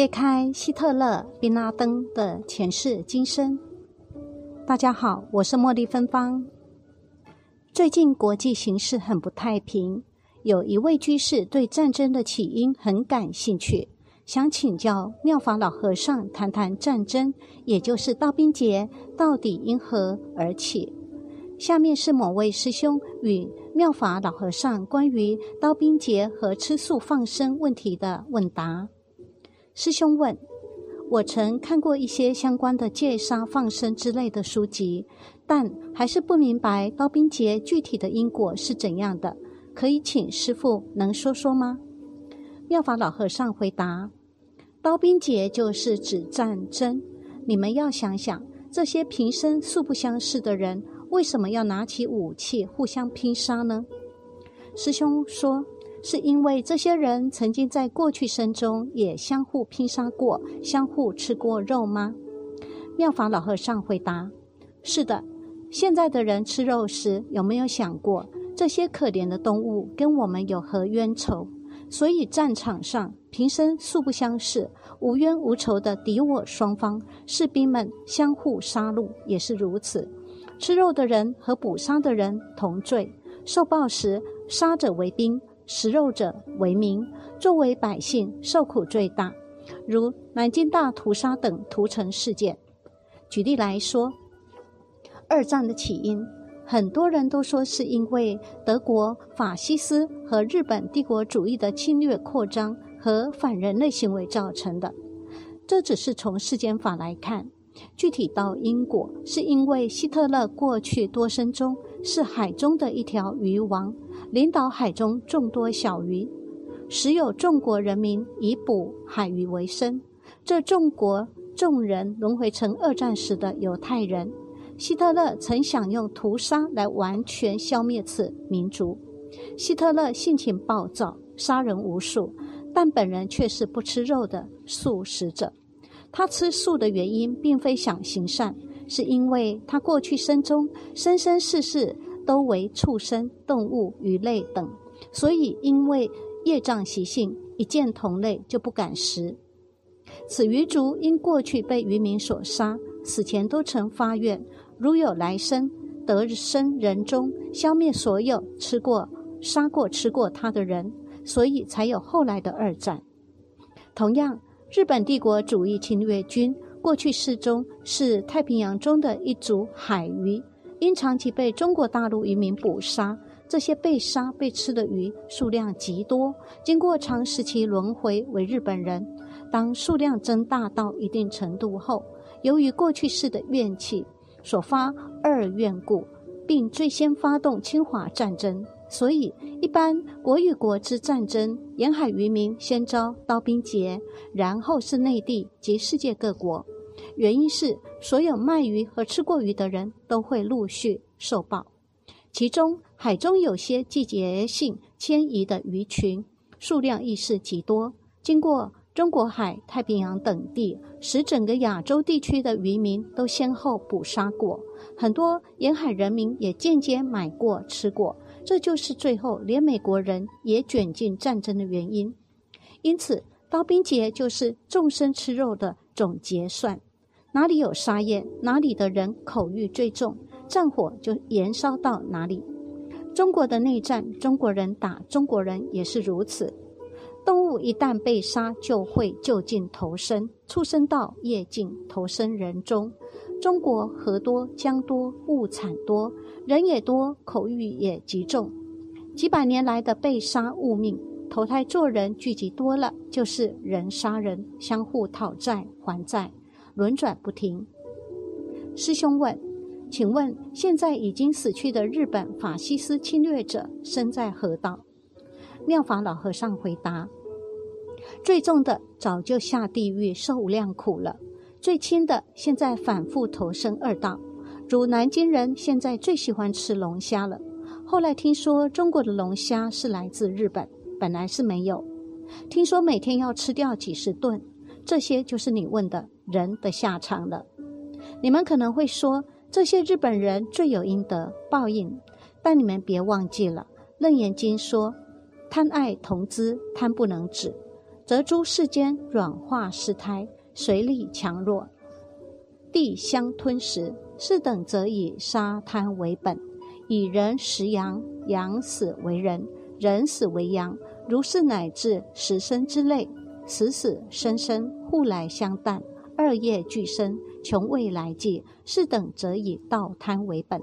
揭开希特勒、宾拉登的前世今生。大家好，我是茉莉芬芳。最近国际形势很不太平，有一位居士对战争的起因很感兴趣，想请教妙法老和尚谈谈战争，也就是刀兵劫到底因何而起。下面是某位师兄与妙法老和尚关于刀兵劫和吃素放生问题的问答。师兄问：“我曾看过一些相关的戒杀放生之类的书籍，但还是不明白刀兵劫具体的因果是怎样的，可以请师傅能说说吗？”妙法老和尚回答：“刀兵劫就是指战争。你们要想想，这些平生素不相识的人，为什么要拿起武器互相拼杀呢？”师兄说。是因为这些人曾经在过去生中也相互拼杀过，相互吃过肉吗？妙法老和尚回答：“是的。现在的人吃肉时，有没有想过这些可怜的动物跟我们有何冤仇？所以战场上平生素不相识、无冤无仇的敌我双方士兵们相互杀戮也是如此。吃肉的人和捕杀的人同罪，受报时杀者为兵。”食肉者为民，作为百姓受苦最大，如南京大屠杀等屠城事件。举例来说，二战的起因，很多人都说是因为德国法西斯和日本帝国主义的侵略扩张和反人类行为造成的。这只是从世间法来看，具体到因果，是因为希特勒过去多生中是海中的一条鱼王。领导海中众多小鱼，时有众国人民以捕海鱼为生。这众国众人轮回成二战时的犹太人。希特勒曾想用屠杀来完全消灭此民族。希特勒性情暴躁，杀人无数，但本人却是不吃肉的素食者。他吃素的原因，并非想行善，是因为他过去生中生生世世。都为畜生、动物、鱼类等，所以因为业障习性，一见同类就不敢食。此鱼族因过去被渔民所杀，死前都曾发愿，如有来生得生人中，消灭所有吃过、杀过、吃过他的人，所以才有后来的二战。同样，日本帝国主义侵略军过去世中是太平洋中的一组海鱼。因长期被中国大陆渔民捕杀，这些被杀被吃的鱼数量极多。经过长时期轮回为日本人，当数量增大到一定程度后，由于过去世的怨气所发二怨故，并最先发动侵华战争，所以一般国与国之战争，沿海渔民先遭刀兵劫，然后是内地及世界各国。原因是所有卖鱼和吃过鱼的人都会陆续受报，其中海中有些季节性迁移的鱼群数量亦是极多，经过中国海、太平洋等地，使整个亚洲地区的渔民都先后捕杀过，很多沿海人民也间接买过吃过，这就是最后连美国人也卷进战争的原因。因此，刀兵节就是众生吃肉的总结算。哪里有杀业，哪里的人口欲最重，战火就燃烧到哪里。中国的内战，中国人打中国人也是如此。动物一旦被杀，就会就近投生，畜生到夜尽，投生人中。中国河多江多物产多，人也多，口欲也极重。几百年来的被杀物命，投胎做人聚集多了，就是人杀人，相互讨债还债。轮转不停。师兄问：“请问现在已经死去的日本法西斯侵略者身在何道？”妙法老和尚回答：“最重的早就下地狱受无量苦了，最轻的现在反复投生二道。如南京人现在最喜欢吃龙虾了，后来听说中国的龙虾是来自日本，本来是没有。听说每天要吃掉几十顿，这些就是你问的。”人的下场了。你们可能会说，这些日本人罪有应得，报应。但你们别忘记了，《楞严经》说：“贪爱同资，贪不能止。”则诸世间软化失胎，随力强弱，地相吞食。是等则以杀贪为本，以人食阳，阳死为人，人死为阳。如是乃至十生之类，死死生生，互来相淡，二业俱生，穷未来际。是等则以道贪为本，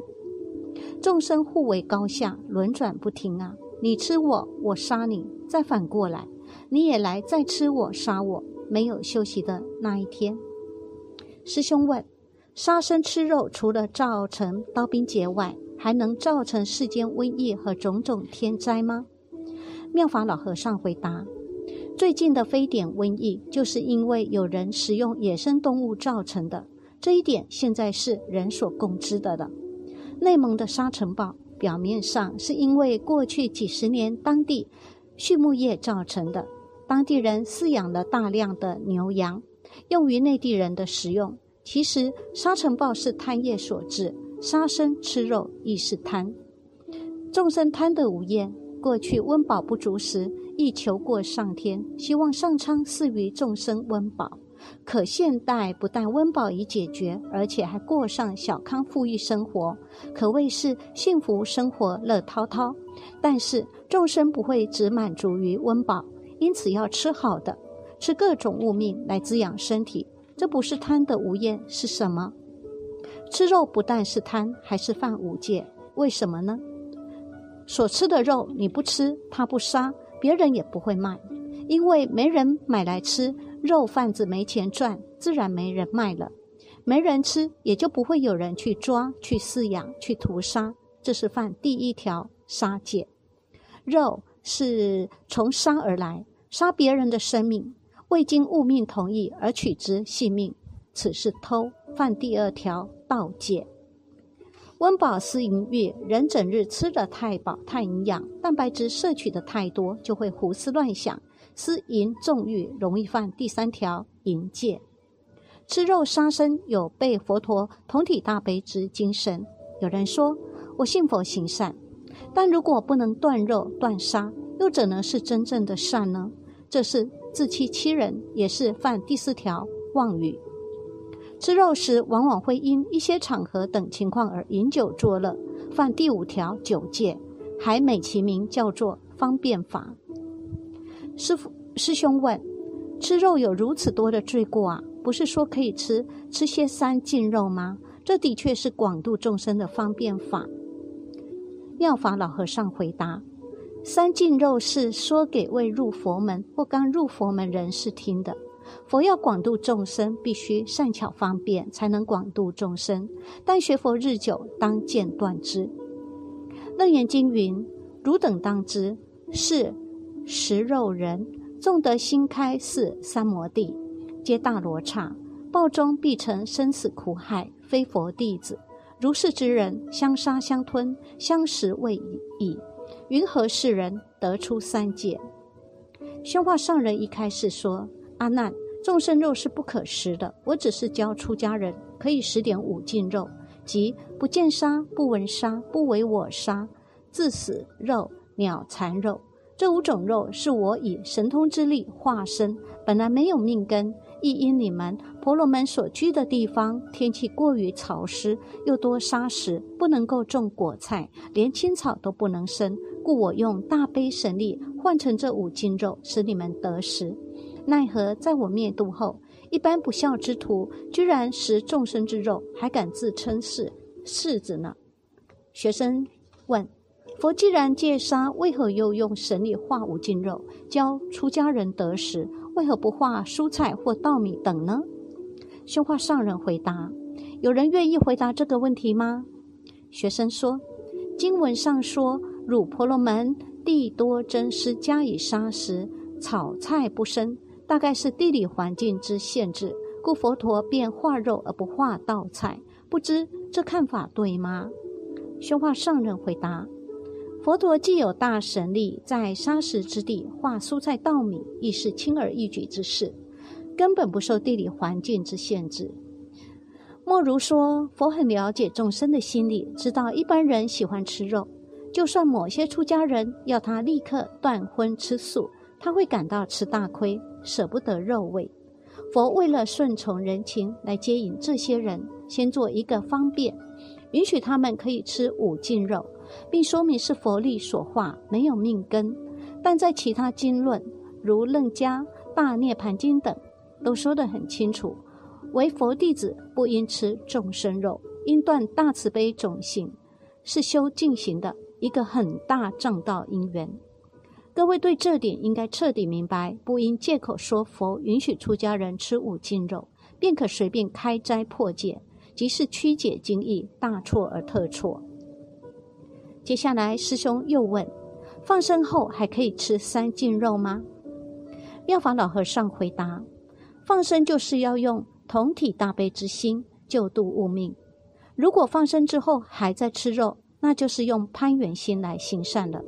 众生互为高下，轮转不停啊！你吃我，我杀你，再反过来，你也来再吃我杀我，没有休息的那一天。师兄问。杀生吃肉，除了造成刀兵劫外，还能造成世间瘟疫和种种天灾吗？妙法老和尚回答：最近的非典瘟疫，就是因为有人食用野生动物造成的。这一点现在是人所共知的了。内蒙的沙尘暴，表面上是因为过去几十年当地畜牧业造成的，当地人饲养了大量的牛羊，用于内地人的食用。其实沙尘暴是贪业所致，杀生吃肉亦是贪。众生贪得无厌，过去温饱不足时，亦求过上天，希望上苍赐予众生温饱。可现代不但温饱已解决，而且还过上小康富裕生活，可谓是幸福生活乐滔滔。但是众生不会只满足于温饱，因此要吃好的，吃各种物命来滋养身体。这不是贪的无厌是什么？吃肉不但是贪，还是犯五戒。为什么呢？所吃的肉你不吃，他不杀，别人也不会卖，因为没人买来吃。肉贩子没钱赚，自然没人卖了。没人吃，也就不会有人去抓、去饲养、去屠杀。这是犯第一条杀戒。肉是从杀而来，杀别人的生命。未经物命同意而取之性命，此是偷，犯第二条盗戒。温饱思淫欲，人整日吃得太饱太营养，蛋白质摄取的太多，就会胡思乱想，思淫纵欲，容易犯第三条淫戒。吃肉杀生有被佛陀同体大悲之精神。有人说我信佛行善，但如果不能断肉断杀，又怎能是真正的善呢？这是。自欺欺人也是犯第四条妄语。吃肉时往往会因一些场合等情况而饮酒作乐，犯第五条酒戒，还美其名叫做方便法。师傅师兄问：吃肉有如此多的罪过啊？不是说可以吃吃些三净肉吗？这的确是广度众生的方便法。妙法老和尚回答。三净肉是说给未入佛门或刚入佛门人士听的。佛要广度众生，必须善巧方便，才能广度众生。但学佛日久，当见断之。楞严经云：“汝等当知，是食肉人，纵得心开是三摩地，皆大罗刹，报中必成生死苦海，非佛弟子。如是之人，相杀相吞，相食未已。”云何世人得出三界？宣化上人一开始说：“阿难，众生肉是不可食的。我只是教出家人可以食点五斤肉，即不见杀、不闻杀、不为我杀、自死肉、鸟残肉。这五种肉是我以神通之力化身，本来没有命根。”亦因你们婆罗门所居的地方天气过于潮湿，又多沙石，不能够种果菜，连青草都不能生，故我用大悲神力换成这五斤肉，使你们得食。奈何在我灭度后，一般不孝之徒居然食众生之肉，还敢自称是世子呢？学生问：佛既然戒杀，为何又用神力化五斤肉，教出家人得食？为何不化蔬菜或稻米等呢？宣化上人回答：“有人愿意回答这个问题吗？”学生说：“经文上说，汝婆罗门地多真施加以杀食，草菜不生，大概是地理环境之限制，故佛陀便化肉而不化稻菜。不知这看法对吗？”宣化上人回答。佛陀既有大神力，在沙石之地化蔬菜稻米，亦是轻而易举之事，根本不受地理环境之限制。莫如说，佛很了解众生的心理，知道一般人喜欢吃肉，就算某些出家人要他立刻断荤吃素，他会感到吃大亏，舍不得肉味。佛为了顺从人情来接引这些人，先做一个方便，允许他们可以吃五净肉，并说明是佛力所化，没有命根。但在其他经论，如《楞伽》《大涅盘经》等，都说得很清楚，为佛弟子不应吃众生肉，应断大慈悲种性，是修进行的一个很大正道因缘。各位对这点应该彻底明白，不应借口说佛允许出家人吃五斤肉，便可随便开斋破戒，即是曲解经义，大错而特错。接下来师兄又问：放生后还可以吃三斤肉吗？妙法老和尚回答：放生就是要用同体大悲之心救度物命。如果放生之后还在吃肉，那就是用攀缘心来行善了。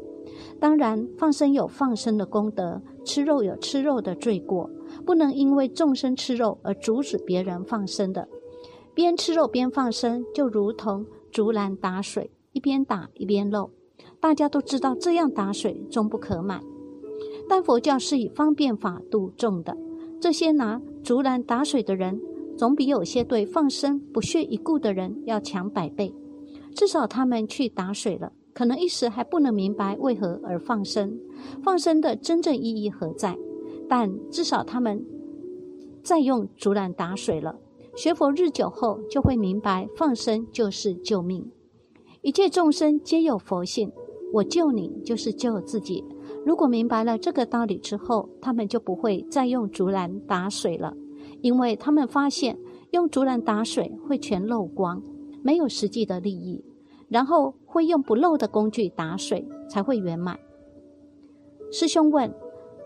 当然，放生有放生的功德，吃肉有吃肉的罪过，不能因为众生吃肉而阻止别人放生的。边吃肉边放生，就如同竹篮打水，一边打一边漏。大家都知道这样打水终不可满。但佛教是以方便法度众的，这些拿竹篮打水的人，总比有些对放生不屑一顾的人要强百倍。至少他们去打水了。可能一时还不能明白为何而放生，放生的真正意义何在？但至少他们再用竹篮打水了。学佛日久后，就会明白放生就是救命。一切众生皆有佛性，我救你就是救自己。如果明白了这个道理之后，他们就不会再用竹篮打水了，因为他们发现用竹篮打水会全漏光，没有实际的利益。然后会用不漏的工具打水，才会圆满。师兄问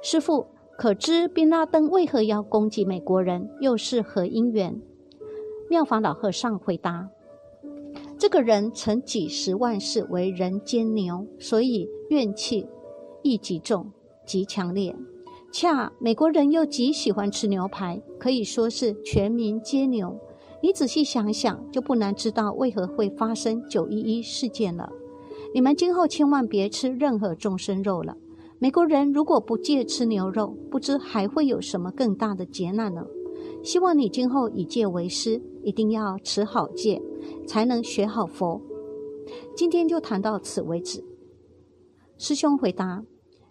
师父：“可知宾拉登为何要攻击美国人？又是何因缘？”妙法老和尚回答：“这个人曾几十万世为人间牛，所以怨气亦极重、极强烈。恰美国人又极喜欢吃牛排，可以说是全民皆牛。”你仔细想想，就不难知道为何会发生九一一事件了。你们今后千万别吃任何众生肉了。美国人如果不戒吃牛肉，不知还会有什么更大的劫难呢？希望你今后以戒为师，一定要持好戒，才能学好佛。今天就谈到此为止。师兄回答：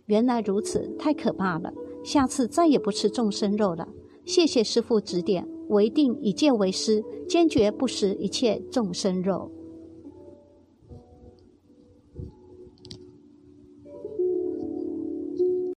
原来如此，太可怕了。下次再也不吃众生肉了。谢谢师父指点。为定以戒为师，坚决不食一切众生肉。